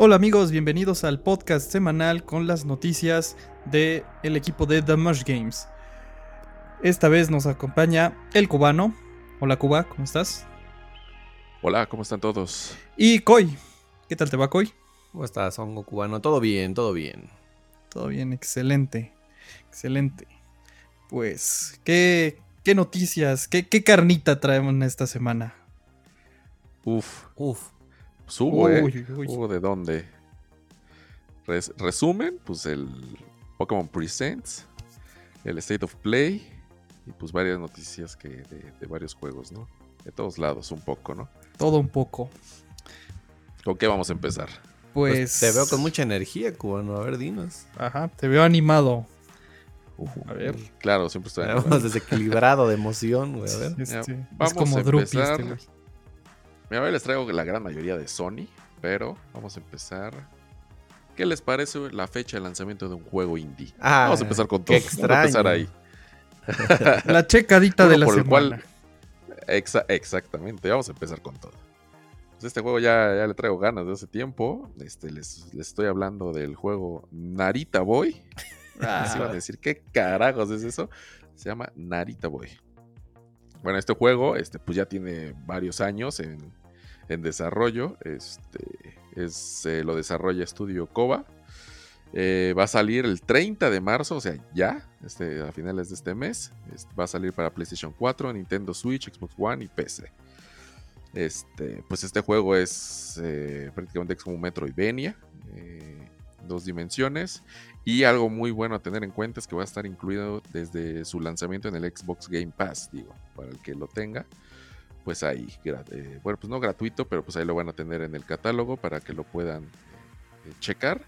Hola amigos, bienvenidos al podcast semanal con las noticias del el equipo de The Mush Games. Esta vez nos acompaña el cubano. Hola Cuba, ¿cómo estás? Hola, ¿cómo están todos? Y Koi. ¿Qué tal te va, Koi? ¿Cómo estás, hongo cubano? Todo bien, todo bien. Todo bien, excelente. Excelente. Pues, ¿qué, qué noticias, qué, qué carnita traemos esta semana? Uf, Uf. Pues hubo, ¿eh? Uy. Hubo de dónde. Res- resumen, pues el Pokémon Presents, el State of Play y pues varias noticias que de, de varios juegos, ¿no? De todos lados, un poco, ¿no? Todo un poco. ¿Con qué vamos a empezar? Pues. Te veo con mucha energía, cubano. A ver, dinos. Ajá, te veo animado. A ver. Claro, siempre estoy Te vemos desequilibrado de emoción, güey. A ver. Este, es vamos como a Drupi empezar. este. Mira, hoy les traigo la gran mayoría de Sony, pero vamos a empezar. ¿Qué les parece la fecha de lanzamiento de un juego indie? Ah, vamos a empezar con todo. Vamos a empezar ahí. La checadita Juego de la por el cual- Exa- exactamente, vamos a empezar con todo. Pues este juego ya, ya le traigo ganas de hace tiempo. Este, les, les estoy hablando del juego Narita Boy. Ah. Iban a decir, ¿qué carajos es eso? Se llama Narita Boy. Bueno, este juego este, pues ya tiene varios años en, en desarrollo. Este, es, lo desarrolla Studio Koba. Eh, va a salir el 30 de marzo, o sea, ya, este, a finales de este mes. Este, va a salir para PlayStation 4, Nintendo Switch, Xbox One y PC. Este, pues este juego es eh, prácticamente es como un Metroidvania, eh, dos dimensiones. Y algo muy bueno a tener en cuenta es que va a estar incluido desde su lanzamiento en el Xbox Game Pass, digo, para el que lo tenga. Pues ahí, eh, bueno, pues no gratuito, pero pues ahí lo van a tener en el catálogo para que lo puedan eh, checar.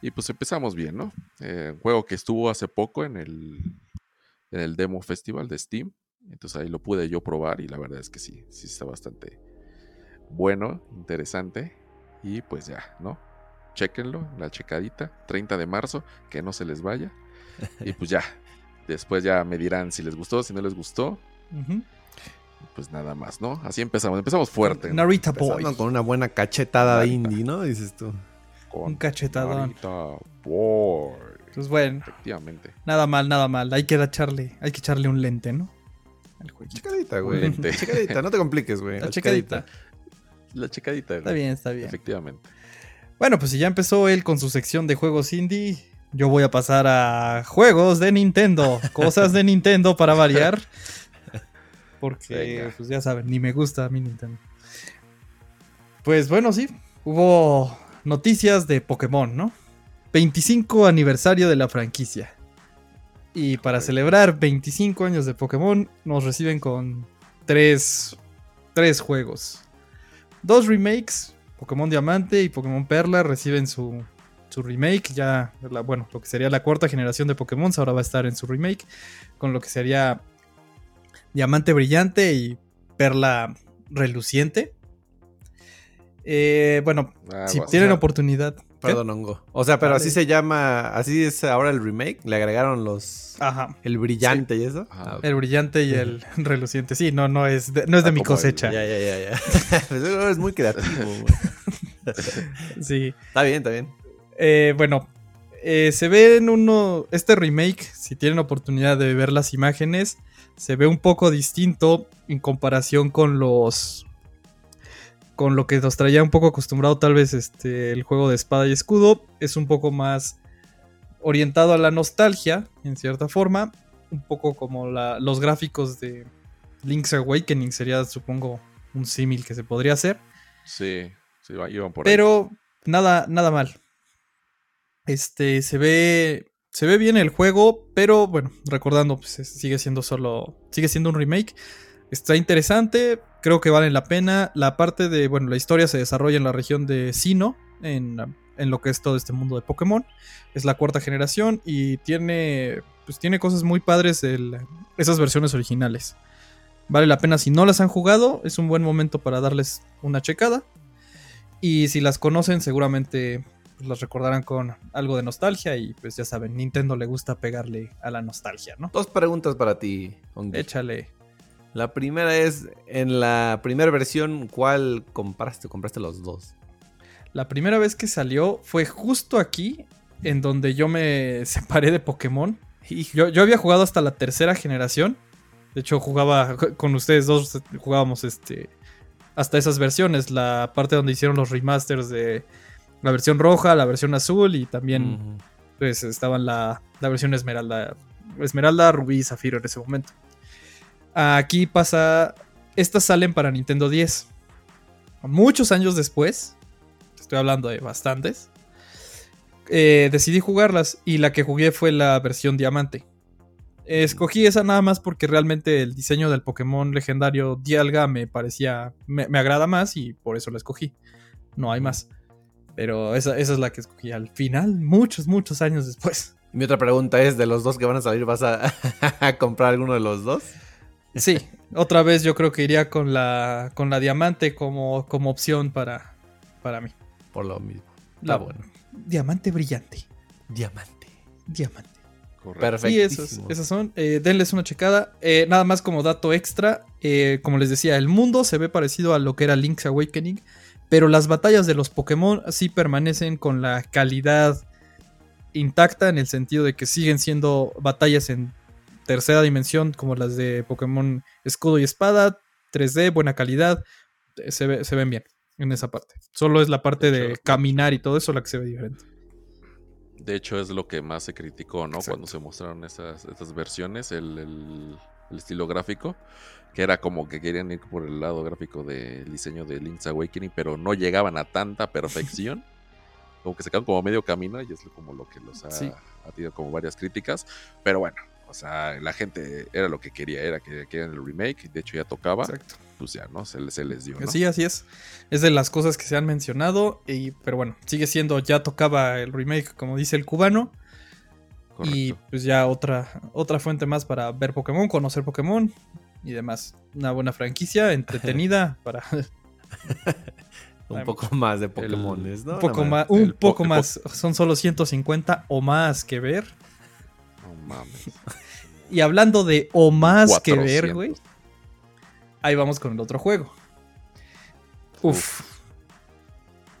Y pues empezamos bien, ¿no? Eh, un juego que estuvo hace poco en el, en el Demo Festival de Steam. Entonces ahí lo pude yo probar y la verdad es que sí, sí está bastante bueno, interesante. Y pues ya, ¿no? Chequenlo, la checadita, 30 de marzo, que no se les vaya. Y pues ya, después ya me dirán si les gustó, si no les gustó. Pues nada más, ¿no? Así empezamos, empezamos fuerte. ¿no? Narita Boy. Con una buena cachetada de Narita. indie, ¿no? Dices tú. Con Un cachetadón. Narita Boy. Pues bueno, Efectivamente. nada mal, nada mal. Hay que echarle, hay que echarle un lente, ¿no? Checadita, güey. Lente. Checadita, no te compliques, güey. La checadita. La checadita. Está bien, está bien. Efectivamente. Bueno, pues si ya empezó él con su sección de juegos indie, yo voy a pasar a juegos de Nintendo. Cosas de Nintendo para variar. Porque, Venga. pues ya saben, ni me gusta a mí Nintendo. Pues bueno, sí. Hubo noticias de Pokémon, ¿no? 25 aniversario de la franquicia. Y para celebrar 25 años de Pokémon, nos reciben con tres, tres juegos. Dos remakes, Pokémon Diamante y Pokémon Perla reciben su, su remake. Ya, la- bueno, lo que sería la cuarta generación de Pokémon ahora va a estar en su remake. Con lo que sería Diamante Brillante y Perla Reluciente. Eh, bueno, Ah, si tienen oportunidad. ¿Qué? Perdón, hongo. O sea, pero Dale. así se llama. Así es ahora el remake. Le agregaron los. Ajá. El brillante y eso. Ajá. El brillante y el reluciente. Sí, no, no es de, no es de Ah, mi el- cosecha. Ya, ya, ya, ya. Pues eres muy creativo, güey. Sí. Está bien, está bien. Eh, bueno, eh, se ve en uno. Este remake, si tienen oportunidad de ver las imágenes, se ve un poco distinto en comparación con los. Con lo que nos traía un poco acostumbrado, tal vez, este, el juego de espada y escudo. Es un poco más orientado a la nostalgia, en cierta forma. Un poco como la- los gráficos de Link's Awakening sería, supongo, un símil que se podría hacer. Sí, sí, iban por ahí. Pero nada, nada mal. Este, se ve. Se ve bien el juego, pero bueno, recordando, pues es- sigue siendo solo. Sigue siendo un remake. Está interesante, creo que vale la pena. La parte de, bueno, la historia se desarrolla en la región de Sino, en, en lo que es todo este mundo de Pokémon. Es la cuarta generación y tiene, pues tiene cosas muy padres el- esas versiones originales. Vale la pena si no las han jugado, es un buen momento para darles una checada. Y si las conocen, seguramente pues, las recordarán con algo de nostalgia. Y pues ya saben, Nintendo le gusta pegarle a la nostalgia, ¿no? Dos preguntas para ti, hongo. Échale. La primera es, en la primera versión, ¿cuál compraste? ¿Compraste los dos? La primera vez que salió fue justo aquí, en donde yo me separé de Pokémon. Yo, yo había jugado hasta la tercera generación. De hecho, jugaba con ustedes dos, jugábamos este hasta esas versiones. La parte donde hicieron los remasters de la versión roja, la versión azul y también pues estaban la, la versión esmeralda. Esmeralda, rubí y zafiro en ese momento. Aquí pasa. Estas salen para Nintendo 10. Muchos años después. Estoy hablando de bastantes. eh, decidí jugarlas. Y la que jugué fue la versión diamante. Escogí esa nada más porque realmente el diseño del Pokémon legendario Dialga me parecía. Me, me agrada más y por eso la escogí. No hay más. Pero esa, esa es la que escogí al final, muchos, muchos años después. Mi otra pregunta es, de los dos que van a salir, ¿vas a, a comprar alguno de los dos? Sí, otra vez yo creo que iría con la, con la diamante como, como opción para, para mí. Por lo mismo. La- Está bueno. Diamante brillante. Diamante. Diamante. Correcto. Perfecto. Y esos, esas son. eh, denles una checada. Eh, nada más como dato extra. eh, como les decía, el mundo se ve parecido a lo que era Link's Awakening. Pero las batallas de los Pokémon sí permanecen con la calidad intacta. En el sentido de que siguen siendo batallas en tercera dimensión. Como las de Pokémon Escudo y Espada. 3D, buena calidad. eh, Se, ve- se ven bien en esa parte. Solo es la parte De de hecho, caminar y todo eso la que se ve diferente. De hecho, es lo que más se criticó, ¿no? Exacto. Cuando se mostraron esas, estas versiones, el, el- el estilo gráfico, que era como que querían ir por el lado gráfico del diseño de Link's Awakening, pero no llegaban a tanta perfección. como que se quedaron como medio camino y es como lo que los ha, Sí. ha tenido como varias críticas. Pero bueno, o sea, la gente era lo que quería, era que querían el remake, de hecho ya tocaba, Exacto. pues ya, ¿no? Se, les- se les dio, ¿no? Sí, así es. Es de las cosas que se han mencionado. Y, pero bueno, sigue siendo, ya tocaba el remake, como dice el cubano. Y pues ya otra, otra fuente más para ver Pokémon, conocer Pokémon y demás. Una buena franquicia, entretenida para Un poco más de Pokémon, ¿no? un poco más, un poco más. Son solo 150 o más que ver. Mames. Y hablando de o más que ver, 400. güey. Ahí vamos con el otro juego. Uf,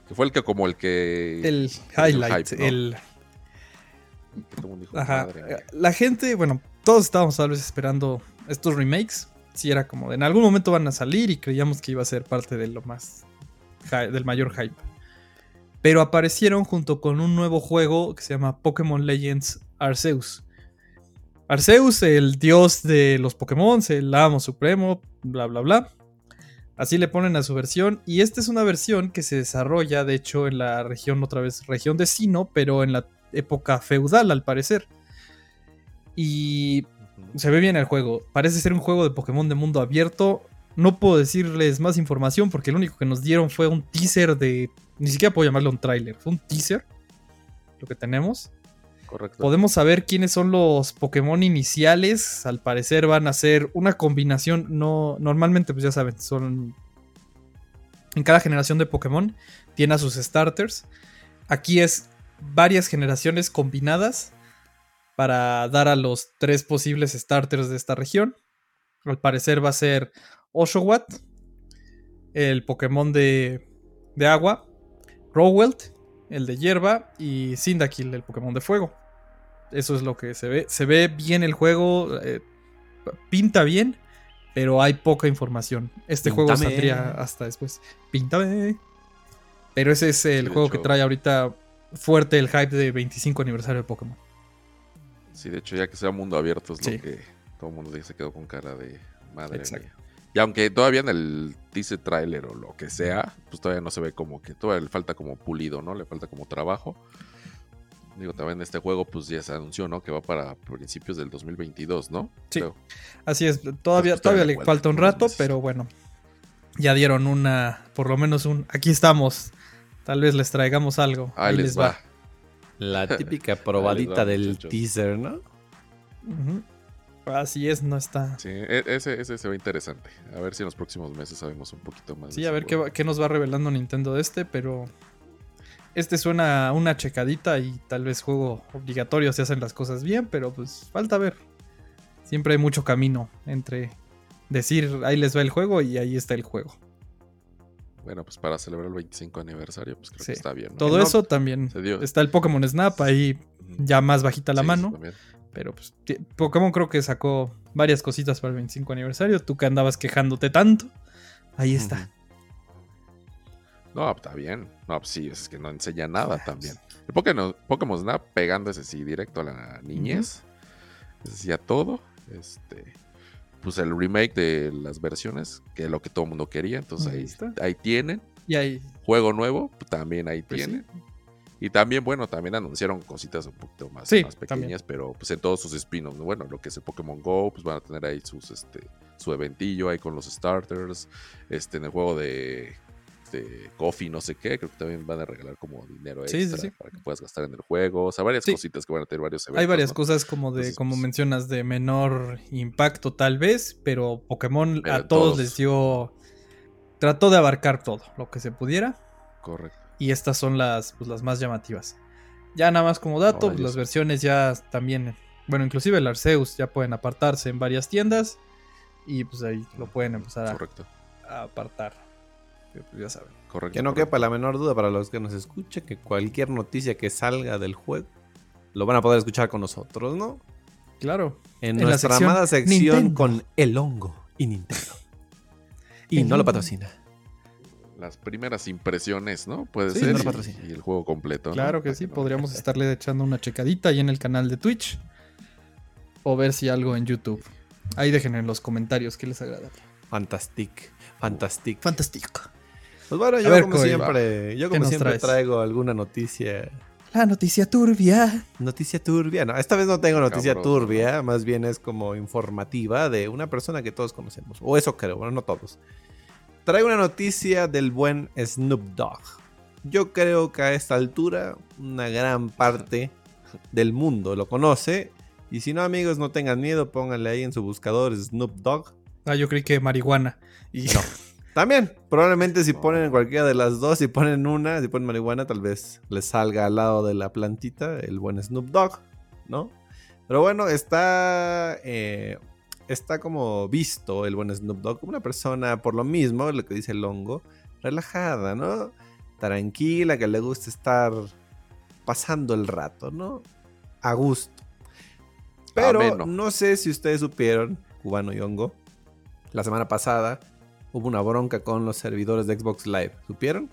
Que fue el que como el que... el highlight, hype, ¿no? el, dijo, Ajá. La gente, bueno, todos estábamos tal vez esperando estos remakes. Si era como de en algún momento van a salir y creíamos que iba a ser parte de lo más del mayor hype. Pero aparecieron junto con un nuevo juego que se llama Pokémon Legends Arceus. Arceus, el dios de los Pokémon, el amo supremo, bla bla bla. Así le ponen a su versión. Y esta es una versión que se desarrolla, de hecho, en la región, otra vez, región de Sino, pero en la época feudal, al parecer. Y se ve bien el juego. Parece ser un juego de Pokémon de mundo abierto. No puedo decirles más información porque lo único que nos dieron fue un teaser de. Ni siquiera puedo llamarlo un tráiler. Fue un teaser. Lo que tenemos. Podemos saber quiénes son los Pokémon iniciales. Al parecer van a ser una combinación. No. Normalmente, pues ya saben, son. En cada generación de Pokémon tiene a sus starters. Aquí es varias generaciones combinadas para dar a los tres posibles starters de esta región. Al parecer va a ser Oshawott, el Pokémon de, de agua, Rowelt, el de hierba, y Cyndaquil, el Pokémon de fuego. Eso es lo que se ve. Se ve bien el juego, eh, pinta bien, pero hay poca información. Este juego saldría hasta después. Píntame. Pero ese es el juego que trae ahorita fuerte el hype de 25 aniversario de Pokémon. Sí, de hecho, ya que sea mundo abierto es Sí. lo que todo el mundo se quedó con cara de madre Exacto. mía. Y aunque todavía en el teaser trailer o lo que sea, pues todavía no se ve como que todavía le falta como pulido, ¿no? Le falta como trabajo. Digo, también este juego pues ya se anunció, ¿no? Que va para principios del 2022, ¿no? Sí. Creo. Así es, todavía, Pues, todavía le falta un rato, meses. pero bueno. Ya dieron una, por lo menos un, aquí estamos. Tal vez les traigamos algo. Ahí, les va. La típica probadita del muchachos. teaser, ¿no? Así es, no está. Sí, e- ese, ese se ve interesante. A ver si en los próximos meses sabemos un poquito más. de Sí, a ver qué, va- qué nos va revelando Nintendo de este, pero este suena a una checadita y tal vez juego obligatorio si hacen las cosas bien, pero pues falta ver. Siempre hay mucho camino entre decir ahí les va el juego y ahí está el juego. bueno, pues para celebrar el 25 aniversario, pues creo Sí. que está bien. ¿no? Todo no, eso también. se dio. Está el Pokémon Snap ahí ya más bajita la Sí, mano. Pero pues Pokémon creo que sacó varias cositas para el 25 aniversario. Tú que andabas quejándote tanto. Ahí está. No, está bien. No, pues sí, es que no enseña nada también. El Pokémon, Pokémon Snap pegando ese sí directo a la niñez. Ese sí a todo. Este. Pues el remake de las versiones, que es lo que todo el mundo quería. Entonces Ahí ahí, está. ahí tienen. Y ahí. Juego nuevo, pues, también ahí Pues sí. tienen. Y también, bueno, también anunciaron cositas un poquito más, Sí, más también. pequeñas, pero pues en todos sus spin-offs. ¿no? Bueno, lo que es el Pokémon Go, pues van a tener ahí sus, este, su eventillo ahí con los starters. Este, en el juego de, de Coffee, no sé qué, creo que también van a regalar como dinero Sí, sí, extra sí. para que puedas gastar en el juego. O sea, varias cositas que van a tener varios eventos. Hay varias ¿no? cosas como de, Entonces, como pues- mencionas, de menor impacto tal vez, pero Pokémon a todos todos. les dio. Trató de abarcar todo lo que se pudiera. Correcto. Y estas son las, pues, las más llamativas. Ya nada más como dato, pues, las versiones ya también. Bueno, inclusive el Arceus ya pueden apartarse en varias tiendas. Y pues ahí lo pueden empezar a, a apartar. Que, pues, ya saben. Correcto. Que no correcto. quepa la menor duda para los que nos escuchen que cualquier noticia que salga del juego lo van a poder escuchar con nosotros, ¿no? Claro. En, En la nuestra sección amada sección Nintendo. con el hongo y Nintendo. Y El no lo patrocina. Las primeras impresiones, ¿no? Puede Sí, ser. no lo y- el juego completo. ¿no? Claro que Para sí, no- podríamos estarle echando una checadita ahí en el canal de Twitch. O ver si algo en YouTube. Ahí dejen en los comentarios qué les agrada. Fantastic. Fantastic. Fantástico. Pues bueno, yo ver, como Coy, siempre, yo ¿qué como nos siempre traes? traigo alguna noticia. La noticia turbia. Noticia turbia. No, esta vez no tengo noticia Cabrón, turbia, más bien es como informativa de una persona que todos conocemos. O eso creo, bueno, no todos. Traigo una noticia del buen Snoop Dogg. Yo creo que a esta altura una gran parte del mundo lo conoce. Y si no, amigos, no tengan miedo, pónganle ahí en su buscador Snoop Dogg. Ah, yo creí que marihuana. Y No. También, probablemente si ponen cualquiera de las dos, si ponen una, si ponen marihuana, tal vez les salga al lado de la plantita el buen Snoop Dogg, ¿no? Pero bueno, está, eh, está como visto el buen Snoop Dogg como una persona, por lo mismo, lo que dice el hongo, relajada, ¿no? Tranquila, que le gusta estar pasando el rato, ¿no? A gusto. Pero Ameno. no sé si ustedes supieron, cubano y hongo, la semana pasada hubo una bronca con los servidores de Xbox Live. ¿Supieron?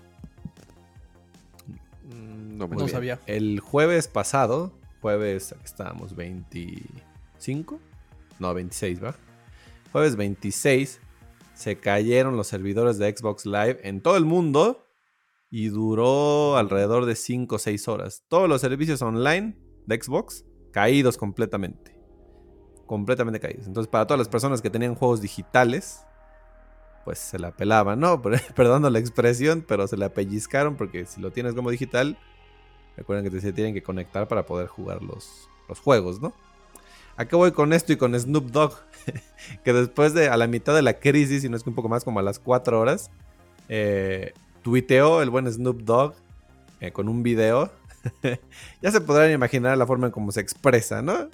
Mm, No me No sabía. El jueves pasado, jueves, aquí estábamos, 25, no, 26, ¿va? Jueves 26, se cayeron los servidores de Xbox Live en todo el mundo y duró alrededor de 5 o 6 horas. Todos los servicios online de Xbox caídos completamente. Completamente caídos. Entonces, para todas las personas que tenían juegos digitales, pues se la pelaban, ¿no? Perdón la expresión, pero se la pellizcaron porque si lo tienes como digital, recuerden que se tienen que conectar para poder jugar los, los juegos, ¿no? ¿A qué voy con esto y con Snoop Dogg? que después de a la mitad de la crisis, y no es que un poco más como a las 4 horas, eh, tuiteó el buen Snoop Dogg eh, con un video. ya se podrán imaginar la forma en cómo se expresa, ¿no?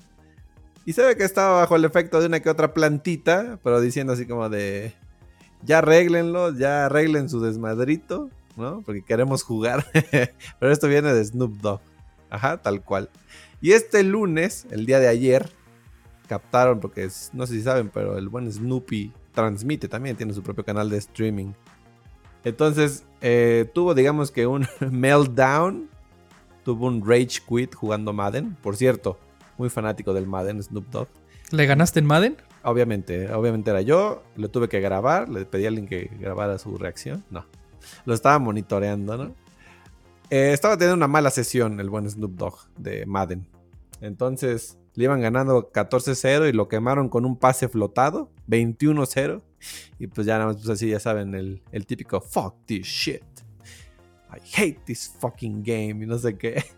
Y se ve que estaba bajo el efecto de una que otra plantita, pero diciendo así como de, ya arréglenlo, ya arreglen su desmadrito, ¿no? Porque queremos jugar. pero esto viene de Snoop Dogg. Ajá, tal cual. Y este lunes, el día de ayer, captaron, porque no sé si saben, pero el buen Snoopy transmite también, tiene su propio canal de streaming. Entonces, eh, tuvo, digamos que un meltdown, tuvo un rage quit jugando Madden. Por cierto, muy fanático del Madden, Snoop Dogg. ¿Le ganaste en Madden? Obviamente, obviamente era yo, lo tuve que grabar, le pedí a alguien que grabara su reacción. No, lo estaba monitoreando, ¿no? Eh, estaba teniendo una mala sesión el buen Snoop Dogg de Madden. Entonces le iban ganando 14-0 y lo quemaron con un pase flotado, 21-0. Y pues ya nada más, pues así, ya saben, el, el típico fuck this shit. I hate this fucking game y no sé qué.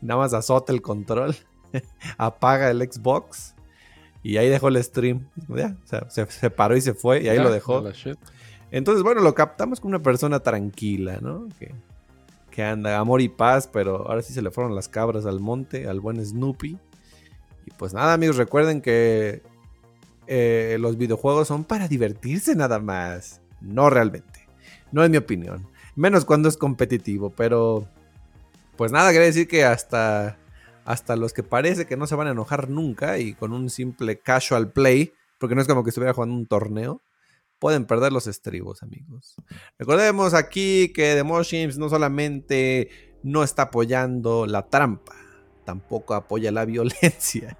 Y nada más azota el control, apaga el Xbox y ahí dejó el stream. Ya, o sea, se, se paró y se fue y ahí lo dejó. Entonces, bueno, lo captamos como una persona tranquila, ¿no? Que, que anda amor y paz, pero ahora sí se le fueron las cabras al monte, al buen Snoopy. Y pues nada, amigos, recuerden que eh, los videojuegos son para divertirse nada más. No realmente. No es mi opinión. Menos cuando es competitivo, pero pues nada, quiere decir que hasta, hasta los que parece que no se van a enojar nunca y con un simple casual play, porque no es como que estuviera jugando un torneo, pueden perder los estribos, amigos. Recordemos aquí que The Moshims no solamente no está apoyando la trampa, tampoco apoya la violencia.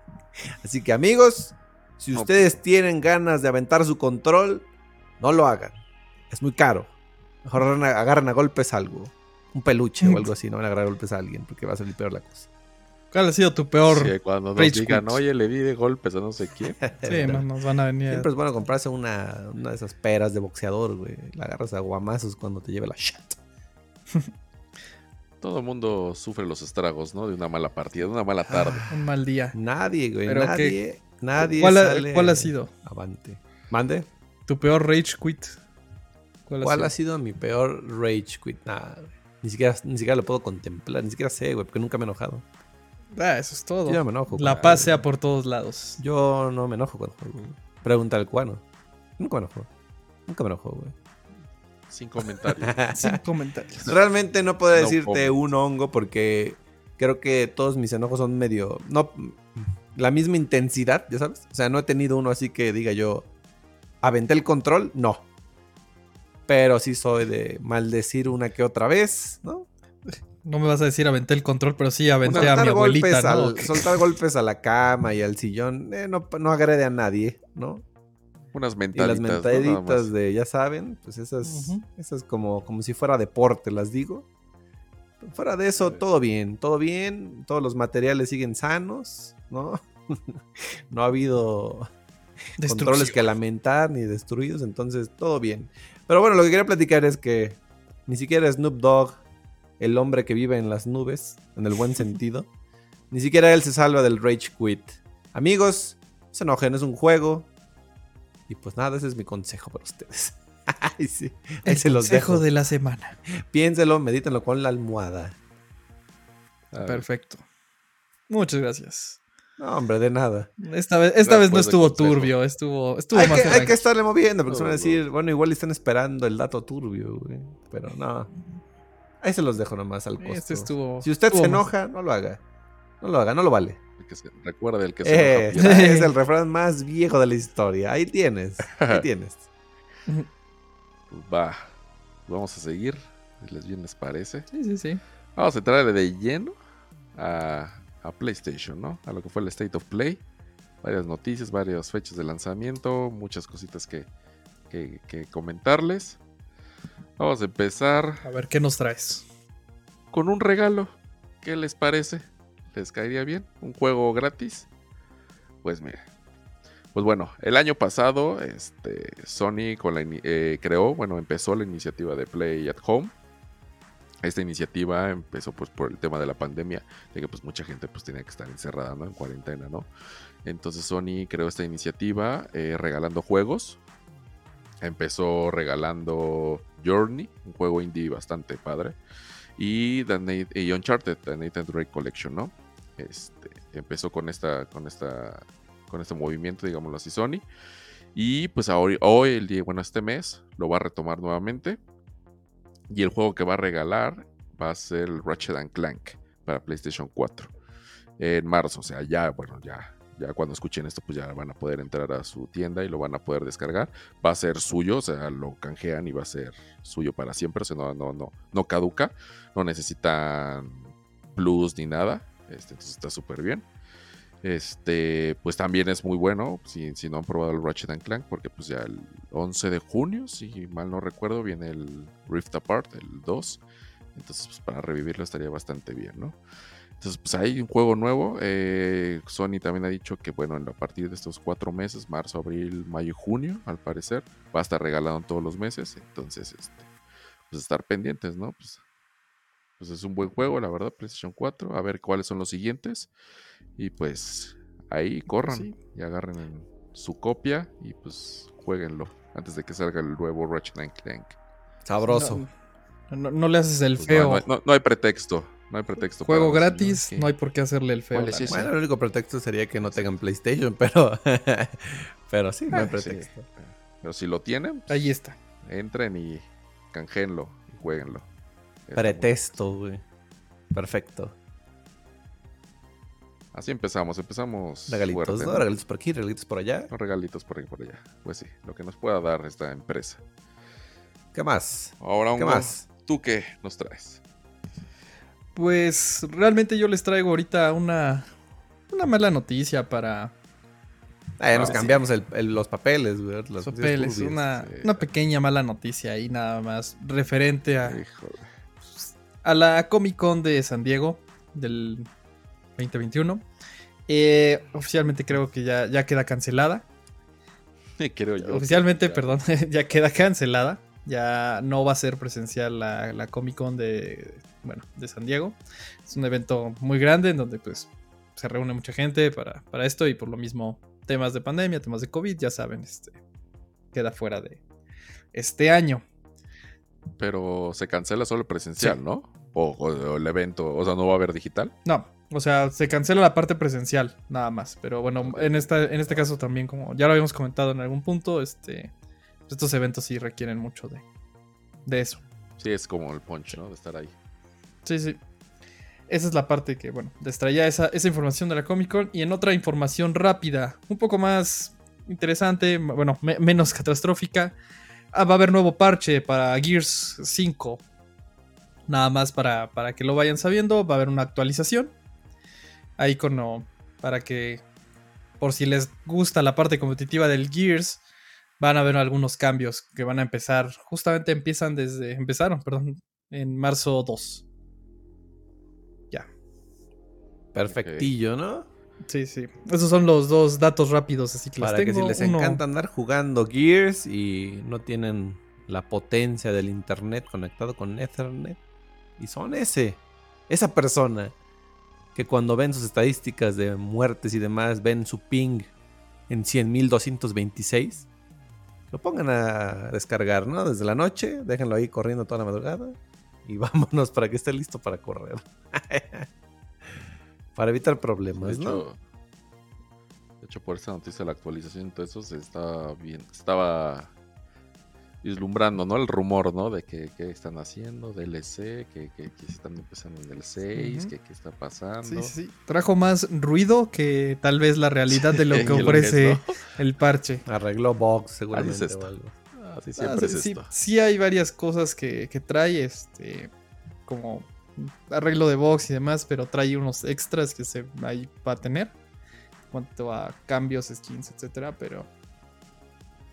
Así que amigos, si ustedes tienen ganas de aventar su control, no lo hagan. Es muy caro. Mejor agarren a golpes algo. Un peluche o algo así. No van a agarrar a golpes a alguien porque va a salir peor la cosa. ¿Cuál ha sido tu peor? Sí, cuando nos digan, oye, le di de golpes a no sé quién. sí, nos van a venir. Siempre es bueno comprarse una, una de esas peras de boxeador, güey. La agarras a guamazos cuando te lleve la shot. Todo el mundo sufre los estragos, ¿no? De una mala partida, de una mala tarde. Ah, un mal día. Nadie, güey. nadie. Nadie. ¿Cuál, ha, ¿Cuál ha sido? Avante. ¿Mande? ¿Tu peor rage quit? ¿Cuál, ha, sido? mi peor rage quit? Nada, Ni siquiera, ni siquiera lo puedo contemplar. Ni siquiera sé, güey, porque nunca me he enojado. Ah, eso es todo. Yo no me enojo. La paz sea por todos lados. Yo no me enojo cuando juego. Pregunta al cuano. Nunca me enojo. Nunca me enojo, güey. Sin comentarios. Sin comentarios. Realmente no puedo decirte un hongo porque creo que todos mis enojos son medio. No. La misma intensidad, ya sabes. O sea, no he tenido uno así que diga yo. Aventé el control, no. Pero sí soy de maldecir una que otra vez, ¿no? No me vas a decir aventé el control, pero sí aventé a mi abuelita, ¿no? soltar golpes a la cama y al sillón eh, no, no, agrede a nadie, ¿no? Unas mentaditas. Y las mentaditas de, ya saben, pues esas, esas como, como si fuera deporte, las digo. Fuera de eso, todo bien, todo bien. Todos los materiales siguen sanos, ¿no? no ha habido controles que lamentar ni destruidos, entonces todo bien. Pero bueno, lo que quería platicar es que ni siquiera Snoop Dogg el hombre que vive en las nubes, en el buen sentido. Ni siquiera él se salva del Rage Quit. Amigos, se enojen, es un juego. Y pues nada, ese es mi consejo para ustedes. sí, el se los consejo de la semana. Piénselo, medítenlo con la almohada. Perfecto. Muchas gracias. No, hombre, de nada. Esta vez, esta vez no estuvo turbio, estuvo, estuvo hay que, hay que estarle moviendo, porque se van a decir, bueno, igual están esperando el dato turbio, güey. Pero no. Ahí se los dejo nomás al este costo. si usted se enoja, no lo haga. No lo haga, no lo vale. recuerda el que se enoja. Eh, es el refrán más viejo de la historia. Ahí tienes. Ahí tienes. Va. Vamos a seguir. Si les bien les parece. Sí, sí, sí. Vamos a entrar de lleno a, PlayStation, ¿no? A lo que fue el State of Play. Varias noticias, varias fechas de lanzamiento, muchas cositas que, que comentarles. Vamos a empezar. A ver qué nos traes. Con un regalo. ¿Qué les parece? ¿Les caería bien? ¿Un juego gratis? Pues mira. Pues bueno, el año pasado este, Sony con la, eh, creó, bueno, empezó la iniciativa de Play at Home. Esta iniciativa empezó pues por el tema de la pandemia, de que pues mucha gente pues tenía que estar encerrada, ¿no? En cuarentena, ¿no? Entonces Sony creó esta iniciativa eh, regalando juegos Empezó regalando Journey, un juego indie bastante padre. Y, The Uncharted, The Nathan Drake Collection, ¿no? Este, empezó con esta, con esta, con este movimiento, digámoslo así, Sony. Y pues hoy, hoy, el día, bueno, este mes, lo va a retomar nuevamente. Y el juego que va a regalar va a ser el Ratchet Clank para PlayStation 4. En marzo, o sea, ya, bueno, ya ya cuando escuchen esto, pues ya van a poder entrar a su tienda y lo van a poder descargar. Va a ser suyo, o sea, lo canjean y va a ser suyo para siempre. O sea, no, no, no, no caduca. No necesitan plus ni nada. Este, entonces está súper bien. Este, pues también es muy bueno, si, si, no han probado el Ratchet Clank, porque pues ya el 11 de junio, si mal no recuerdo, viene el Rift Apart, el 2. Entonces, pues para revivirlo estaría bastante bien, ¿no? Entonces, pues hay un juego nuevo. Eh, Sony también ha dicho que, bueno, a partir de estos cuatro meses, marzo, abril, mayo y junio, al parecer, va a estar regalado todos los meses. Entonces, este, pues estar pendientes, ¿no? Pues, pues es un buen juego, la verdad, PlayStation 4. A ver cuáles son los siguientes. Y pues ahí corran y agarren su copia y pues jueguenlo antes de que salga el nuevo Ratchet Clank. Sabroso. No, le haces el pues feo. no hay pretexto. No hay pretexto. Juego gratis, no hay por qué hacerle el feo. bueno, el único pretexto sería que no tengan PlayStation, pero, pero sí, no hay ah, pretexto. Pero si lo tienen, pues, ahí está. Entren y, canjeenlo y jueguenlo. Pretesto, güey. Perfecto. Así empezamos, empezamos. Regalitos, fuerte, ¿no? ¿no? Regalitos por aquí, regalitos por allá. Unos regalitos por aquí y por allá. Pues sí, lo que nos pueda dar esta empresa. ¿Qué más? Ahora, ¿Qué más? ¿tú qué nos traes? Pues realmente yo les traigo ahorita una, una mala noticia para Ah, ya nos Ah, sí. cambiamos el- el- los papeles. Las los papeles. Una, sí. una pequeña mala noticia ahí nada más referente a, Híjole. a la Comic Con de San Diego del 2021. Eh, oficialmente creo que ya, ya queda cancelada. Creo yo. Oficialmente, Ya. perdón, ya queda cancelada. Ya no va a ser presencial la, la Comic Con de, bueno, de San Diego. Es un evento muy grande en donde pues se reúne mucha gente para, para esto y por lo mismo temas de pandemia, temas de COVID, ya saben, este, queda fuera de este año. Pero se cancela solo presencial, Sí. ¿no? O, o- o el evento, o sea, no va a haber digital. No, o sea, se cancela la parte presencial, nada más. Pero bueno, en, esta, en este caso también, como ya lo habíamos comentado en algún punto, este, estos eventos sí requieren mucho de, de eso. Sí, es como el punch, ¿no? De estar ahí. Sí, sí. Esa es la parte que, bueno, les traía esa, esa información de la Comic Con. Y en otra información rápida, un poco más interesante, bueno, me- menos catastrófica, ah, va a haber nuevo parche para Gears 5. Nada más para, para que lo vayan sabiendo, va a haber una actualización. Ahí con, para que, por si les gusta la parte competitiva del Gears, van a haber algunos cambios que van a empezar, justamente empiezan desde, empezaron, perdón, en marzo 2. Ya. Perfectillo, ¿no? Sí, sí. Esos son los dos datos rápidos, así que les Para que tengo. si les Uno- encanta andar jugando Gears y no tienen la potencia del internet conectado con Ethernet. Y son ese, esa persona que cuando ven sus estadísticas de muertes y demás, ven su ping en 100.226. Lo pongan a descargar, ¿no? Desde la noche, déjenlo ahí corriendo toda la madrugada. Y vámonos para que esté listo para correr. para evitar De problemas, ¿no? de hecho, por esta noticia, la actualización, todo eso se está bien, estaba vislumbrando, ¿no? El rumor, ¿no? De que, que están haciendo DLC, que, que, que están empezando en el 6, Ujú. que qué está pasando. Sí, sí, sí. Trajo más ruido que tal vez la realidad de lo que es, ofrece el parche. Arregló box seguramente. esto. o algo. Así Ah, siempre sí, es sí, esto. sí hay varias cosas que, que trae, este, como arreglo de box y demás, pero trae unos extras que se ahí va a tener. En cuanto a cambios, skins, etcétera, pero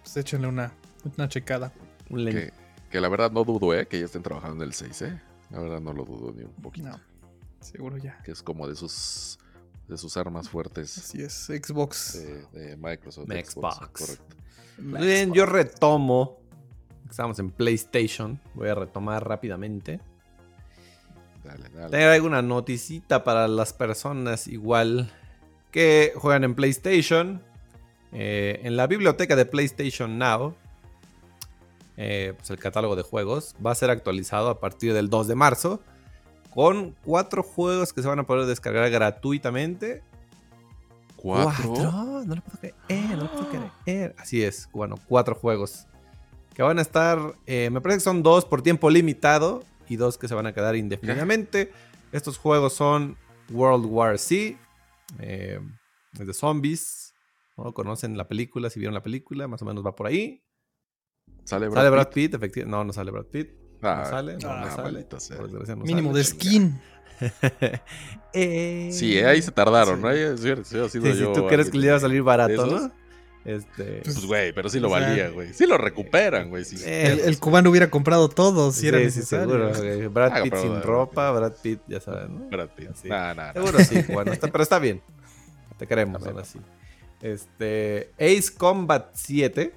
pues échenle una, una checada. Un Que, que la verdad no dudo, ¿eh? Que ya estén trabajando en el 6, ¿eh? La verdad no lo dudo ni un poquito. No, seguro ya. Que es como de sus de sus armas fuertes Así es, Xbox. de, de Microsoft. de Xbox. correcto. Muy Bien, yo retomo. Estamos en PlayStation. Voy a retomar rápidamente. Dale, dale. Tengo alguna noticita para las personas igual que juegan en PlayStation. Eh, en la biblioteca de PlayStation Now, eh, pues el catálogo de juegos va a ser actualizado a partir del 2 de marzo. Con cuatro juegos que se van a poder descargar gratuitamente. ¿Cuatro? No lo puedo creer, no lo puedo creer. Así es, bueno, cuatro juegos. Que van a estar, eh, me parece que son dos por tiempo limitado y dos que se van a quedar indefinidamente. Estos juegos son World War Z, eh, es de zombies. ¿no? Conocen la película, si vieron la película, más o menos va por ahí. ¿Sale Brad, sale Brad Pitt? Pitt, efectivamente. No, no sale Brad Pitt. Ah, no sale, no, ah, no sale. Por desgracia no Mínimo sale. de skin. Eh, Sí, ahí se tardaron, sí. ¿no? Ahí, sí, sí, Sí, sí, yo tú crees que le iba a salir barato. ¿no? Este. Pues, güey, pero sí lo valía, güey. Sí lo recuperan, güey. Sí. eh, El, el cubano hubiera comprado todo si sí, era sí, necesario. seguro. güey. Brad Ah, Pitt sin ropa, Brad Pitt, ya sabes, ¿no? Brad Pitt. Sí. Nah, nah, nah. Seguro sí, bueno, está- pero está bien. Te queremos, ahora sí. Este. Ace Combat 7.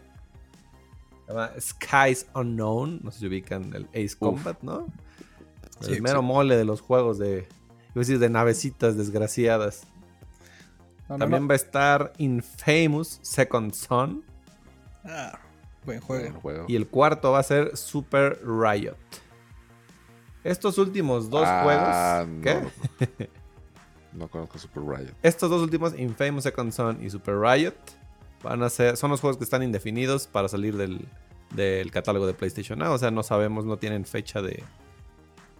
Se llama Skies Unknown. No sé si ubican el Ace Combat, ¿no? El Sí, mero sí. mole de los juegos de. Iba a decir de navecitas desgraciadas. No, También no. va a estar Infamous Second Son. Ah, buen Buen juego. Y el cuarto va a ser Super Riot. Estos últimos dos Ah, juegos. no, ¿Qué? No, no conozco Super Riot. Estos dos últimos, Infamous Second Son y Super Riot, van a ser, son los juegos que están indefinidos para salir del, del catálogo de PlayStation Now. O sea, no sabemos, no tienen fecha de,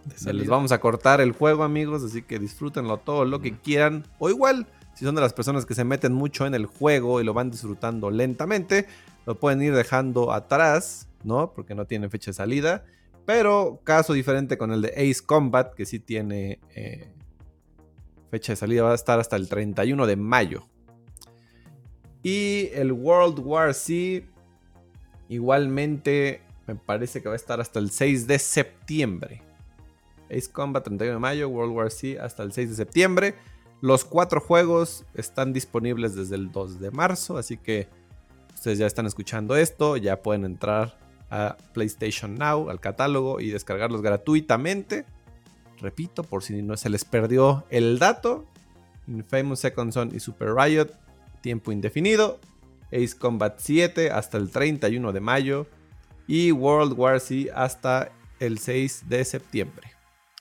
de les vamos a cortar el juego, amigos. Así que disfrútenlo todo lo que quieran. O igual, si son de las personas que se meten mucho en el juego y lo van disfrutando lentamente, lo pueden ir dejando atrás, ¿no? Porque no tienen fecha de salida. Pero caso diferente con el de Ace Combat, que sí tiene eh, fecha de salida, va a estar hasta el 31 de mayo. Y el World War C, igualmente, me parece que va a estar hasta el 6 de septiembre. Ace Combat 31 de mayo, World War C hasta el 6 de septiembre. Los cuatro juegos están disponibles desde el 2 de marzo, así que ustedes ya están escuchando esto, ya pueden entrar a PlayStation Now, al catálogo y descargarlos gratuitamente. Repito, por si no se les perdió el dato, Infamous Second Son y Super Riot, tiempo indefinido. Ace Combat 7 hasta el 31 de mayo y World War C hasta el 6 de septiembre.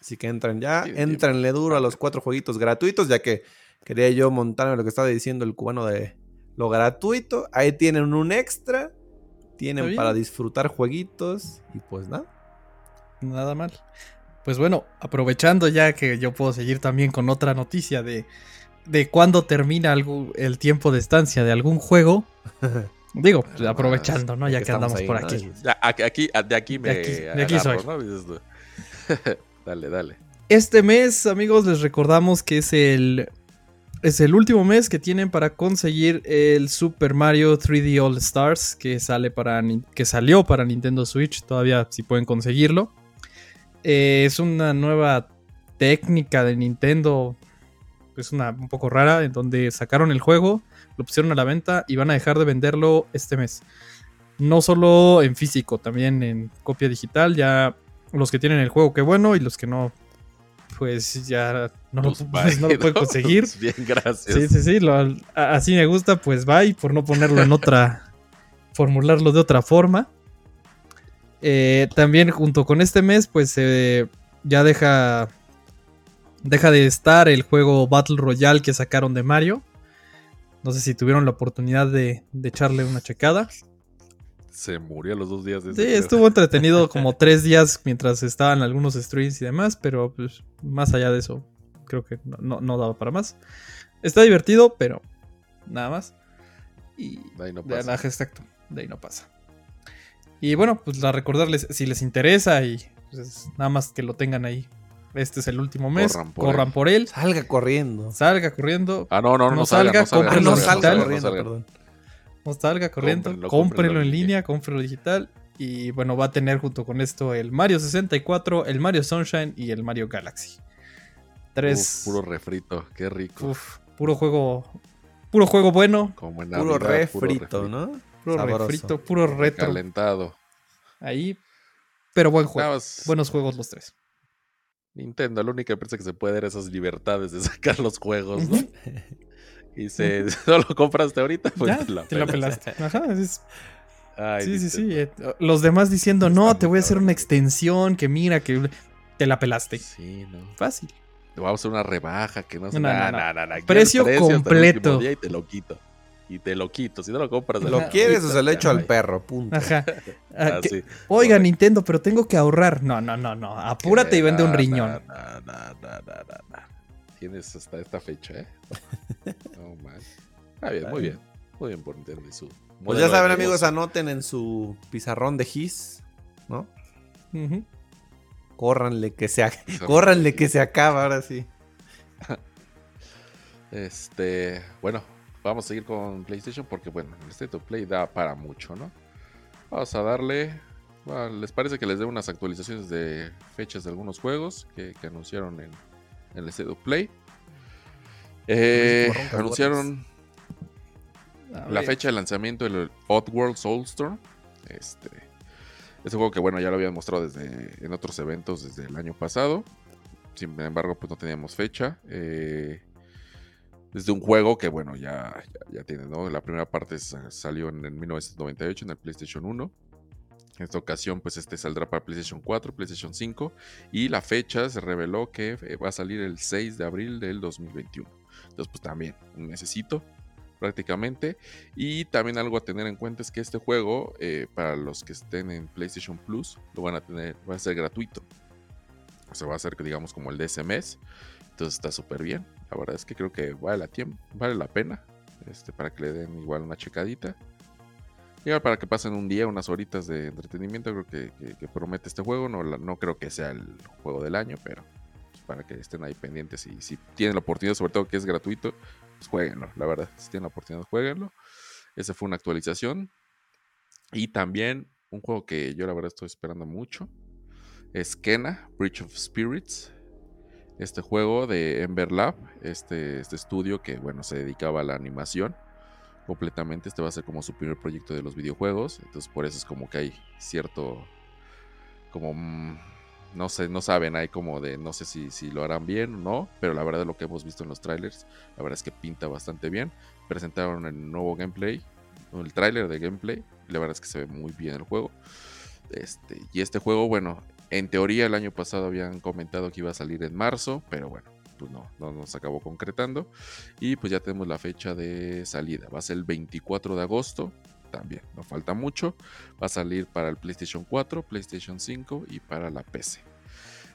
Así que entren ya, entrenle duro a los cuatro jueguitos gratuitos, ya que quería yo montarme lo que estaba diciendo el cubano de lo gratuito. Ahí tienen un extra, tienen para disfrutar jueguitos y pues nada. Nada mal. Pues bueno, aprovechando ya que yo puedo seguir también con otra noticia de, de cuándo termina algún- el tiempo de estancia de algún juego. Digo, aprovechando, ¿no? Ya que que andamos por aquí. ¿no? Ya, aquí, aquí- de aquí me. De aquí- de aquí agarro, soy. dale, dale. Este mes, amigos, les recordamos que es el es el último mes que tienen para conseguir el Super Mario 3D All Stars que sale para que salió para Nintendo Switch. Todavía si pueden conseguirlo. Eh, es una nueva técnica de Nintendo. Es una un poco rara en donde sacaron el juego, lo pusieron a la venta y van a dejar de venderlo este mes. No solo en físico, también en copia digital. Ya los que tienen el juego, qué bueno, y los que no, pues ya no, lo, Pues, pues, no lo pueden conseguir. Bien, gracias. Sí, sí, sí, lo- así me gusta, pues bye, por no ponerlo en otra, formularlo de otra forma. Eh, también junto con este mes, pues eh, ya deja, deja de estar el juego Battle Royale que sacaron de Mario. No sé si tuvieron la oportunidad de, de echarle una checada. Se murió a los dos días de Sí, estuvo entretenido como tres días mientras estaban algunos streams y demás, pero pues, más allá de eso, creo que no, no- daba para más. Está divertido, pero nada más. Y De ahí no pasa. exacto, de ahí no pasa. Y bueno, pues la recordarles, si les interesa y pues, nada más que lo tengan ahí. Este es el último mes, Corran corran por por, él. Salga corriendo. salga corriendo, Ah, no, no, no, No salga, salga, no salga, no digital. salga no corriendo, salga. perdón. no salga corriendo, Cómprenlo, cómprenlo, cómprenlo en línea, cómprenlo digital. Y bueno, va a tener junto con esto el Mario 64, el Mario Sunshine y el Mario Galaxy. Tres. Uf, puro refrito, qué rico. uf, puro juego. Puro juego bueno. Como en Puro Navidad, refrito, ¿no? Puro Sabroso. refrito, puro retro. Calentado. Ahí. Pero buen juego. Buenos juegos los tres. Nintendo, la única empresa que se puede dar esas libertades de sacar los juegos, ¿no? Y se solo compraste ahorita, pues ya, te la te pelas. pelaste. Ajá, es- Ay, sí, sí, sí. Eh, Los demás diciendo, no, te voy a hacer una extensión, que mira, que te la pelaste. Sí, no. Fácil. Te vamos a hacer una rebaja que no sé. No, no, no. Precio último completo. Y te lo quito. Y te lo quito. Si no lo compras, ¿Lo quieres o se lo echo al perro? Punto. Ajá. Ah, Ah, sí. Oiga, correcto. Nintendo, pero tengo que ahorrar. No, no, no, no. Apúrate y vende un riñón. Tienes hasta esta fecha, ¿eh? No man. Ah, bien, muy bien. Muy bien por Nintendo y su. Pues ya saben, amigos, anoten en su pizarrón de GIS, ¿no? Córranle que se, córranle que se acaba, ahora sí. Este, bueno, vamos a seguir con PlayStation porque, bueno, el State of Play da para mucho, ¿no? Vamos a darle. bueno, ¿Les parece que les dé unas actualizaciones de fechas de algunos juegos que, que anunciaron en, en el State of Play? Eh, Como roncas anunciaron la fecha de lanzamiento del Oddworld Soulstorm. Este, este juego que, bueno, ya lo habían mostrado desde, en otros eventos desde el año pasado. Sin embargo, pues no teníamos fecha. Eh, desde un juego que, bueno, ya, ya, tiene, ¿no? La primera parte sa- salió en, el 1998 en el PlayStation 1. En esta ocasión, pues este saldrá para PlayStation 4, PlayStation 5. Y la fecha se reveló que eh, va a salir el 6 de abril del 2021. Entonces, pues también, un necesito prácticamente. Y también algo a tener en cuenta es que este juego, eh, para los que estén en PlayStation Plus, lo van a tener, va a ser gratuito. O sea, va a ser, digamos, como el de ese mes. Entonces está súper bien. La verdad es que creo que vale la, vale la pena este, para que le den igual una checadita. Igual para que pasen un día, unas horitas de entretenimiento, creo que, promete este juego. No, no creo que sea el juego del año, pero pues, para que estén ahí pendientes y si tienen la oportunidad, sobre todo que es gratuito, pues jueguenlo, la verdad. Si tienen la oportunidad, jueguenlo. Esa fue una actualización. Y también un juego que yo la verdad estoy esperando mucho. Es Kena, Bridge of Spirits. Este juego de Ember Lab, este, este estudio que bueno, se dedicaba a la animación completamente. Este va a ser como su primer proyecto de los videojuegos. Entonces por eso es como que hay cierto como mm, no sé, no saben, hay como de, no sé si, si lo harán bien o no, pero la verdad lo que hemos visto en los trailers, la verdad es que pinta bastante bien. Presentaron el nuevo gameplay, el trailer de gameplay, la verdad es que se ve muy bien el juego. Este, y este juego, bueno, en teoría el año pasado habían comentado que iba a salir en marzo, pero bueno, pues no, no nos acabó concretando. Y pues ya tenemos la fecha de salida, va a ser el 24 de agosto también, no falta mucho. Va a salir para el PlayStation 4, PlayStation 5 y para la PC.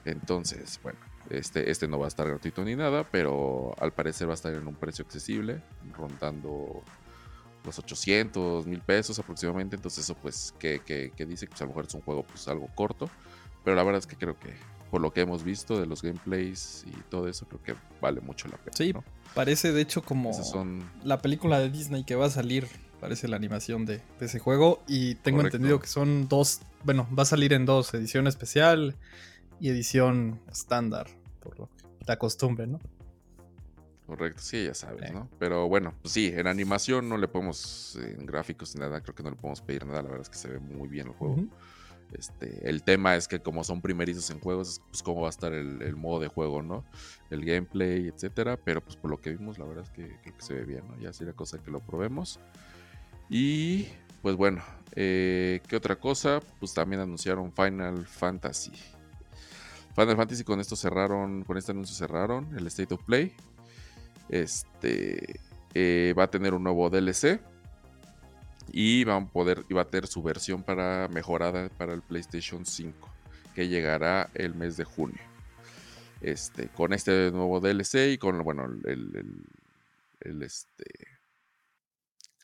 Entonces, bueno, este, este no va a estar gratuito ni nada, pero al parecer va a estar en un precio accesible, rondando los 800 mil pesos aproximadamente. Entonces, eso pues que, dice que pues, a lo mejor es un juego pues algo corto, pero la verdad es que creo que por lo que hemos visto de los gameplays y todo eso, creo que vale mucho la pena. Sí, parece de hecho como la película de Disney que va a salir parece la animación de, ese juego. Y tengo entendido que son dos, bueno, va a salir en dos, edición especial y edición estándar, por la costumbre, ¿no? Correcto, sí, ya sabes, ¿no? Pero bueno, pues sí, en animación no le podemos, en gráficos ni nada, creo que no le podemos pedir nada, la verdad es que se ve muy bien el juego. Este, el tema es que como son primerizos en juegos, pues cómo va a estar el, modo de juego, ¿no? El gameplay, etcétera. Pero pues por lo que vimos, la verdad es que se ve bien, ¿no? Ya sería cosa que lo probemos. Y pues bueno, eh, ¿qué otra cosa? Pues también anunciaron Final Fantasy. Final Fantasy con esto cerraron, con este anuncio cerraron el State of Play. Este eh, va a tener un nuevo DLC y va a poder, va a tener su versión para mejorada para el PlayStation 5 que llegará el mes de junio. Este, con este nuevo DLC y con bueno el, el este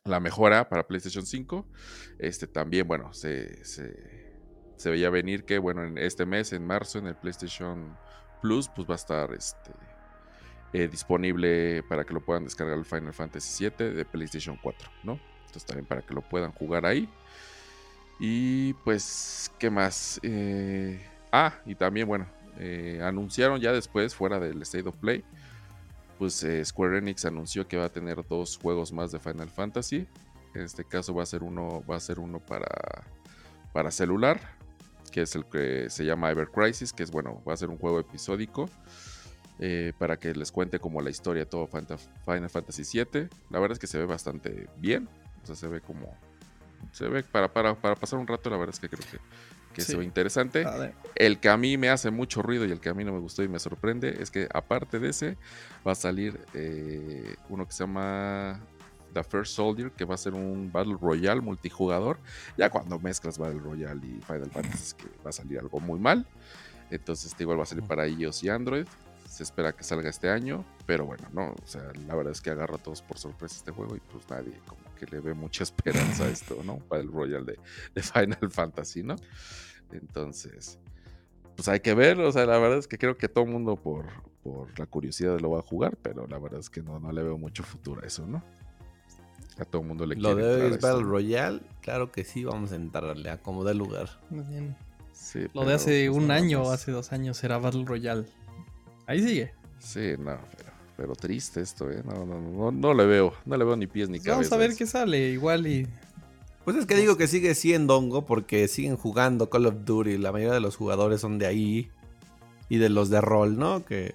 la mejora para PlayStation 5. Este también, bueno, se, se, veía venir que, bueno, en este mes, en marzo, en el PlayStation Plus, pues va a estar este, eh, disponible para que lo puedan descargar el Final Fantasy VII de PlayStation 4, ¿no? También para que lo puedan jugar ahí. Y pues, ¿qué más? Eh, ah, y también, bueno, eh, anunciaron ya después, fuera del State of Play, pues eh, Square Enix anunció que va a tener dos juegos más de Final Fantasy. En este caso va a ser uno, va a ser uno para, para celular, que es el que se llama Ever Crisis, que es bueno, va a ser un juego episódico. Para que les cuente como la historia de todo Final Fantasy VII. La verdad es que se ve bastante bien. O sea, se ve como. Se ve para, para, para pasar un rato, la verdad es que creo que que se ve interesante. El que a mí me hace mucho ruido y el que a mí no me gustó y me sorprende es que aparte de ese va a salir eh, uno que se llama The First Soldier, que va a ser un Battle Royale multijugador. Ya cuando mezclas Battle Royale y Final Fantasy es que va a salir algo muy mal. Entonces este igual va a salir para iOS y Android. Se espera que salga este año, pero bueno, no, o sea, la verdad es que agarra a todos por sorpresa este juego y pues nadie como que le ve mucha esperanza a esto, ¿no? Para el Royal de, Final Fantasy, ¿no? Entonces, pues hay que ver, o sea, la verdad es que creo que todo el mundo por, por la curiosidad lo va a jugar, pero la verdad es que no, no le veo mucho futuro a eso, ¿no? A todo el mundo le Lo de Battle Royale, claro que sí, vamos a entrarle a como de lugar. Muy bien. Sí, Lo de hace pues, un año o hace dos años era Battle Royale. Ahí sigue. Sí, no, pero pero triste esto, ¿eh? No, no, no, no le veo, no le veo ni pies ni cabeza. Vamos a ver qué sale, igual y... Pues es que digo que sigue siendo hongo porque siguen jugando Call of Duty, la mayoría de los jugadores son de ahí y de los de rol, ¿no? Que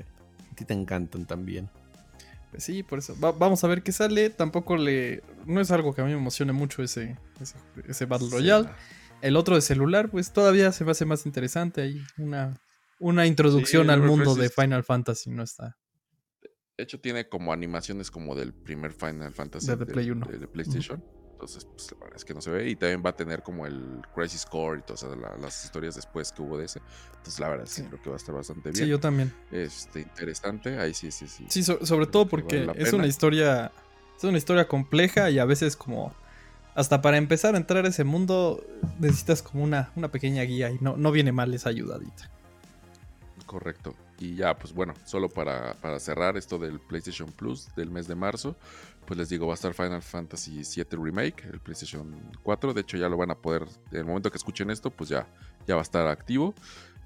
a ti te encantan también. Pues sí, por eso. vamos a ver qué sale. Tampoco le. No es algo que a mí me emocione mucho ese, ese, Battle Royale. El otro de celular, pues todavía se me hace más interesante. Hay una, una introducción al mundo de Final Fantasy, no está. De hecho, tiene como animaciones como del primer Final Fantasy De- de Play uno. de, de PlayStation. Entonces, pues la verdad es que no se ve. Y también va a tener como el Crisis Core y todas la- las historias después que hubo de ese. Entonces, la verdad es que Sí. creo que va a estar bastante Sí, bien. yo también. Este, interesante. Ahí sí, sí, sí. Sí, so- sobre todo Creo porque es una historia. Es una historia compleja y a veces como. Hasta para empezar a entrar a ese mundo necesitas como una, una pequeña guía y no, no viene mal esa ayudadita. Correcto. Y ya, pues bueno, solo para, para cerrar esto del PlayStation Plus del mes de marzo, pues les digo, va a estar Final Fantasy VII Remake, el PlayStation 4. De hecho, ya lo van a poder, en el momento que escuchen esto, pues ya, ya va a estar activo.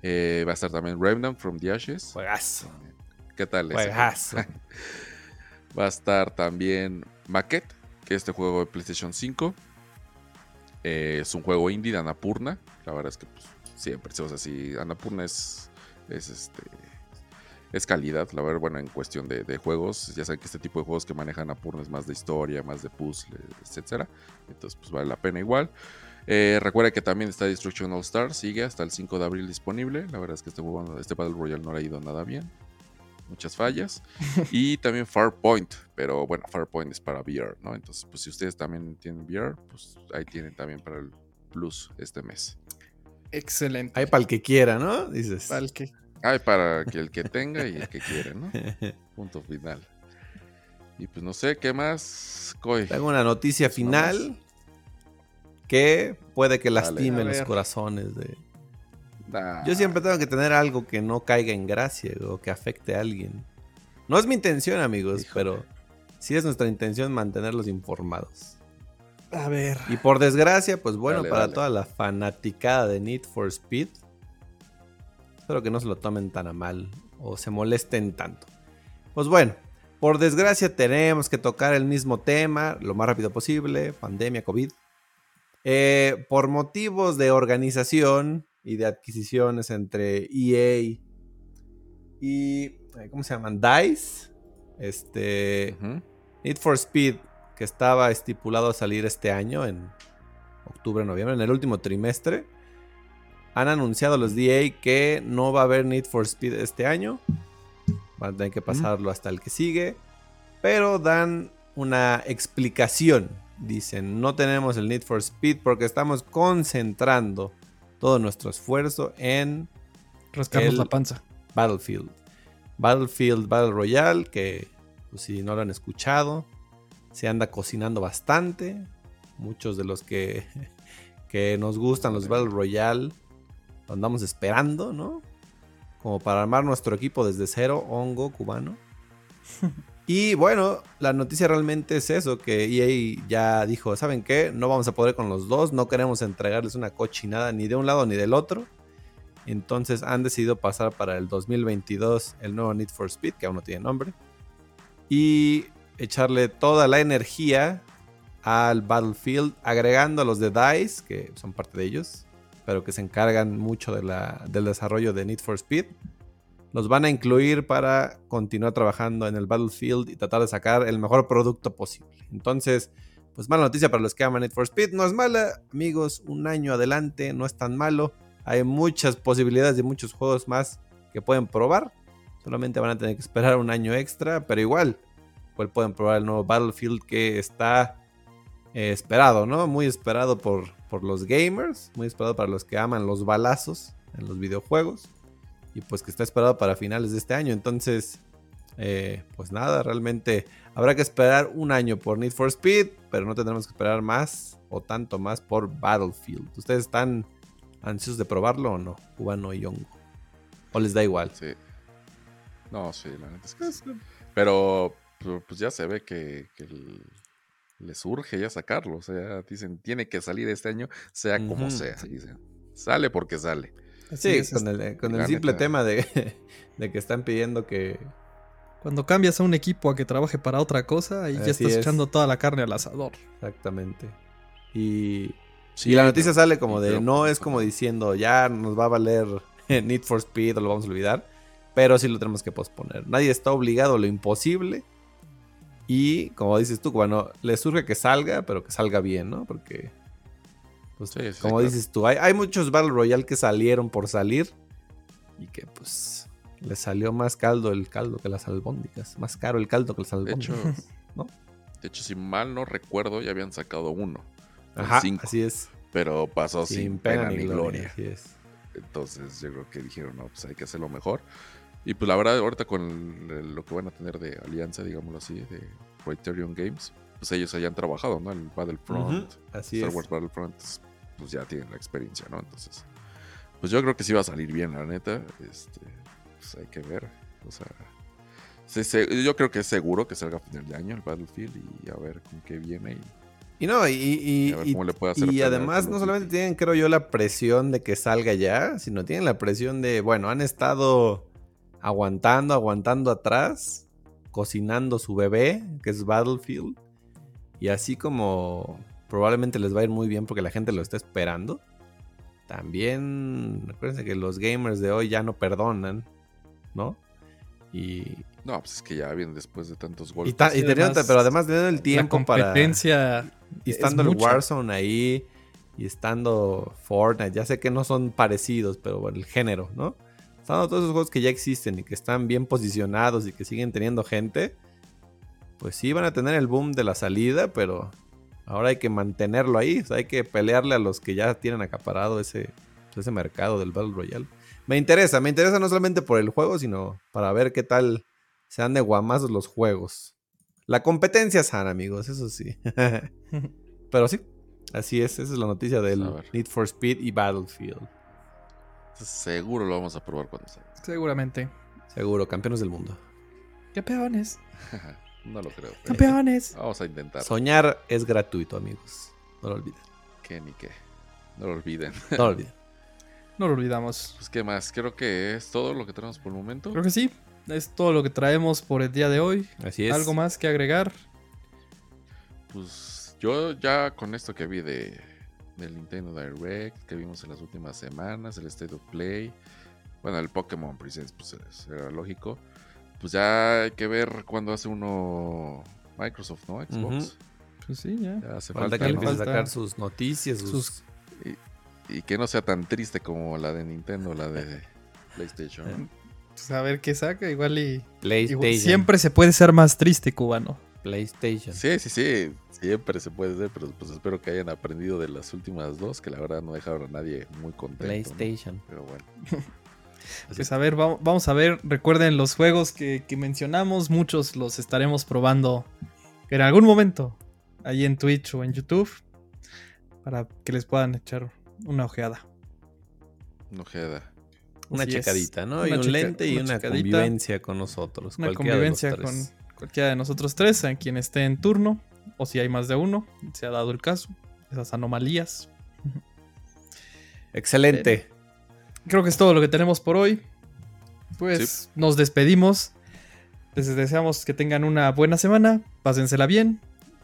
Eh, va a estar también Remnant from the Ashes. Juegazo. ¿Qué tal? Juegazo. Va a estar también Maquette, que es este juego de PlayStation 5. Eh, es un juego indie de Annapurna. La verdad es que pues, siempre, o sea, si Annapurna es, es este es calidad, la verdad, bueno, en cuestión de, de juegos, ya saben que este tipo de juegos que manejan Annapurna es más de historia, más de puzzle, etcétera. Entonces, pues vale la pena igual. Eh, recuerda que también está Destruction All Stars, sigue hasta el 5 de abril disponible. La verdad es que este juego, este Battle Royale no le ha ido nada bien. Muchas fallas. y también Farpoint, pero bueno, Farpoint es para VR, ¿no? Entonces, pues si ustedes también tienen VR, pues ahí tienen también para el Plus este mes. Excelente. Ahí para el que quiera, ¿no? Dices. Para el que- Hay para que el que tenga y el que quiere, ¿no? Punto final. Y pues no sé, ¿qué más? Coy? Tengo una noticia Pues final que puede que lastime los corazones de... Nah. Yo siempre tengo que tener algo que no caiga en gracia o que afecte a alguien. No es mi intención, amigos, Híjole. pero sí es nuestra intención mantenerlos informados. A ver. Y por desgracia, pues bueno, Dale, para dale. toda la fanaticada de Need for Speed, espero que no se lo tomen tan a mal o se molesten tanto. Pues bueno, por desgracia tenemos que tocar el mismo tema lo más rápido posible, pandemia, COVID. Eh, por motivos de organización y de adquisiciones entre EA y, ¿cómo se llaman? DICE. Este. Need for Speed, que estaba estipulado a salir este año, en octubre, noviembre, en el último trimestre, han anunciado los DA que no va a haber Need for Speed este año. Van a tener que pasarlo hasta el que sigue. Pero dan una explicación. Dicen, no tenemos el Need for Speed porque estamos concentrando todo nuestro esfuerzo en Rascarnos la panza. Battlefield. Battlefield Battle Royale, que pues, si no lo han escuchado, se anda cocinando bastante. Muchos de los que, que nos gustan los Battle Royale lo andamos esperando, ¿no? Como para armar nuestro equipo desde cero, hongo cubano. Y bueno, la noticia realmente es eso, que EA ya dijo, ¿saben qué? No vamos a poder con los dos, no queremos entregarles una cochinada ni de un lado ni del otro. Entonces han decidido pasar para el 2022 el nuevo Need for Speed, que aún no tiene nombre. Y echarle toda la energía al Battlefield, agregando a los de DICE, que son parte de ellos, pero que se encargan mucho del desarrollo de Need for Speed. Los van a incluir para continuar trabajando en el Battlefield y tratar de sacar el mejor producto posible. Entonces, pues mala noticia para los que aman Need for Speed. No es mala, amigos, un año adelante, no es tan malo. Hay muchas posibilidades de muchos juegos más que pueden probar. Solamente van a tener que esperar un año extra, pero igual, pueden probar el nuevo Battlefield que está eh, esperado, ¿no? Muy esperado por, por los gamers, muy esperado para los que aman los balazos en los videojuegos. Y pues que está esperado para finales de este año. Entonces, eh, pues nada, realmente habrá que esperar un año por Need for Speed, pero no tendremos que esperar más o tanto más por Battlefield. ¿Ustedes están ansiosos de probarlo o no? Cubano y hongo. ¿O les da igual? Sí. No, sí, la neta es que sí. Pero pu- pues ya se ve que, que el- les urge ya sacarlo. O sea, ya dicen, tiene que salir este año, sea como sea. Dicen. Sale porque sale. Sí, es, con el, con el simple neta. tema de, de que están pidiendo que... Cuando cambias a un equipo a que trabaje para otra cosa, ahí ya estás es. echando toda la carne al asador. Exactamente. Y, Sí, y la noticia sale como de, no es como diciendo, ya nos va a valer Need for Speed o lo vamos a olvidar, pero sí lo tenemos que posponer. Nadie está obligado a lo imposible. Y como dices tú, bueno, le surge que salga, pero que salga bien, ¿no? Porque, pues, Sí, sí, como claro. dices tú, hay, hay muchos Battle Royale que salieron por salir y que pues Le salió más caldo el caldo que las albóndigas. Más caro el caldo que las De hecho, albóndigas. ¿no? de hecho, si mal no recuerdo, ya habían sacado uno. Ajá, cinco, así es. Pero pasó sin, pena, ni gloria. Así es. Entonces yo creo que dijeron, no, pues hay que hacerlo mejor. Y pues la verdad, ahorita con lo que van a tener de alianza, digámoslo así, de Criterion Games, pues ellos hayan trabajado, ¿no? El Battlefront, Ujú, Así Star es. Wars Battlefront, pues ya tienen la experiencia, ¿no? Entonces, pues yo creo que sí va a salir bien, la neta. Este, pues hay que ver. O sea, se- yo creo que es seguro que salga a final de año el Battlefield y a ver con qué viene. Y, Y no, y, y- Y y- cómo le puede hacer y pelear además no solamente tienen, creo yo, la presión de que salga ya, sino tienen la presión de, bueno, han estado aguantando, aguantando atrás, cocinando su bebé, que es Battlefield, y así como probablemente les va a ir muy bien porque la gente lo está esperando, también recuerden que los gamers de hoy ya no perdonan, ¿no? Y, no, pues es que ya viene después de tantos y, golpes. ta- y Sí, teniendo- además, pero además teniendo el La tiempo para... competencia. Y es estando el. Warzone ahí, y estando Fortnite, ya sé que no son parecidos, pero bueno, el género, ¿no? Estando todos esos juegos que ya existen y que están bien posicionados y que siguen teniendo gente, pues sí van a tener el boom de la salida, pero ahora hay que mantenerlo ahí, o sea, hay que pelearle a los que ya tienen acaparado ese, ese mercado del Battle Royale. Me interesa, me interesa no solamente por el juego, sino para ver qué tal se dan de guamazos los juegos. La competencia sana, amigos, eso sí. Pero sí, así es. Esa es la noticia del ver. Need for Speed y Battlefield. Seguro lo vamos a probar cuando salga. Seguramente. Seguro, campeones del mundo. Campeones. no lo creo. Campeones. Vamos a intentar. Soñar es gratuito, amigos. No lo olviden. Que ni qué. No lo olviden. No lo olviden. No lo olvidamos. Pues, ¿qué más? Creo que es todo lo que tenemos por el momento. Creo que sí. Es todo lo que traemos por el día de hoy. Así es. ¿Algo más que agregar? Pues yo ya con esto que vi de del Nintendo Direct, que vimos en las últimas semanas, el State of Play, bueno, el Pokémon Presents, pues es- era lógico. Pues ya hay que ver cuándo hace uno Microsoft, ¿no? Xbox. Pues sí, ya. Ya hace Falta falta, que le ¿no? empiece a sacar sus noticias, sus... sus- Y que no sea tan triste como la de Nintendo, la de PlayStation. ¿no? Pues a ver qué saca. Igual y. PlayStation. igual- siempre se puede ser más triste, cubano. PlayStation. Sí, sí, sí, siempre se puede hacer, pero pues espero que hayan aprendido de las últimas dos, que la verdad no dejaron a nadie muy contento. ¿no? PlayStation. Pero bueno. Pues a ver, va- vamos a ver. Recuerden los juegos que, que mencionamos. Muchos los estaremos probando en algún momento. Ahí en Twitch o en YouTube. Para que les puedan echar una ojeada. Una Así es. checadita, ¿no? Una y un checa- lente y una una convivencia con nosotros. Una cualquiera de los convivencia con. Cualquiera de nosotros tres, a quien esté en turno. O si hay más de uno. Se ha dado el caso. Esas anomalías. Excelente. Creo que es todo lo que tenemos por hoy. Pues nos despedimos. Les deseamos que tengan una buena semana. Pásensela bien.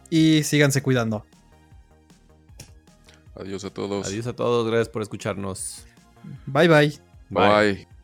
Y síganse cuidando. Adiós a todos. Adiós a todos. Gracias por escucharnos. Bye bye. Bye.